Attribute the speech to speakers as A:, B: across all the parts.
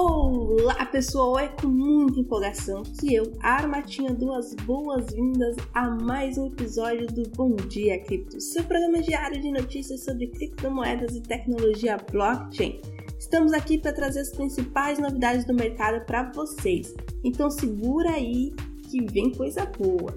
A: Olá pessoal, é com muita empolgação que eu, Armatinha, dou as boas-vindas a mais um episódio do Bom Dia Cripto, seu programa diário de notícias sobre criptomoedas e tecnologia blockchain. Estamos aqui para trazer as principais novidades do mercado para vocês, então segura aí que vem coisa boa.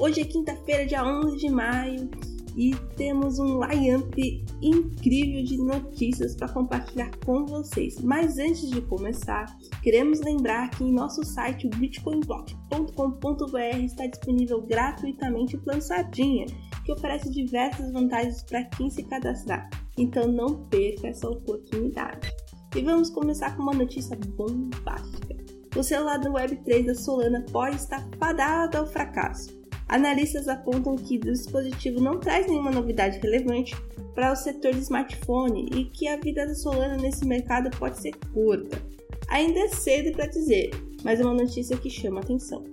A: Hoje é quinta-feira, dia 11 de maio, e temos um line-up incrível de notícias para compartilhar com vocês. Mas antes de começar, queremos lembrar que em nosso site bitcoinblock.com.br está disponível gratuitamente o plano Sardinha, que oferece diversas vantagens para quem se cadastrar. Então não perca essa oportunidade. E vamos começar com uma notícia bombástica. O celular do Web3 da Solana pode estar fadado ao fracasso. Analistas apontam que o dispositivo não traz nenhuma novidade relevante para o setor de smartphone e que a vida da Solana nesse mercado pode ser curta. Ainda é cedo para dizer, mas é uma notícia que chama atenção.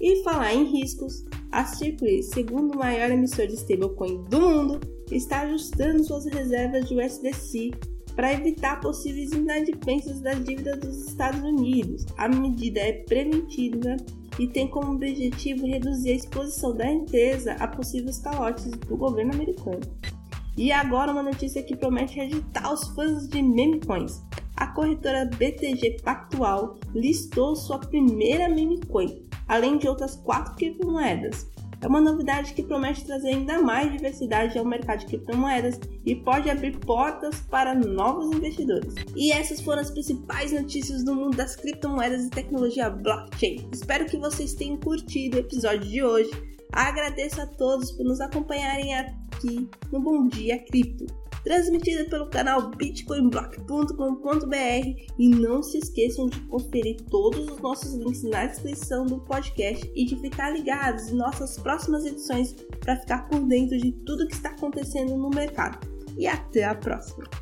A: E falar em riscos, a Circle, segundo maior emissor de stablecoin do mundo, está ajustando suas reservas de USDC para evitar possíveis inadimplências das dívidas dos Estados Unidos. A medida é preventiva e tem como objetivo reduzir a exposição da empresa a possíveis calotes do governo americano. E agora uma notícia que promete agitar os fãs de meme coins. A corretora BTG Pactual listou sua primeira meme coin, além de outras quatro criptomoedas. É uma novidade que promete trazer ainda mais diversidade ao mercado de criptomoedas e pode abrir portas para novos investidores. E essas foram as principais notícias do mundo das criptomoedas e tecnologia blockchain. Espero que vocês tenham curtido o episódio de hoje. Agradeço a todos por nos acompanharem aqui no Bom Dia Cripto transmitida pelo canal bitcoinblock.com.br e não se esqueçam de conferir todos os nossos links na descrição do podcast e de ficar ligados em nossas próximas edições para ficar por dentro de tudo que está acontecendo no mercado. E até a próxima!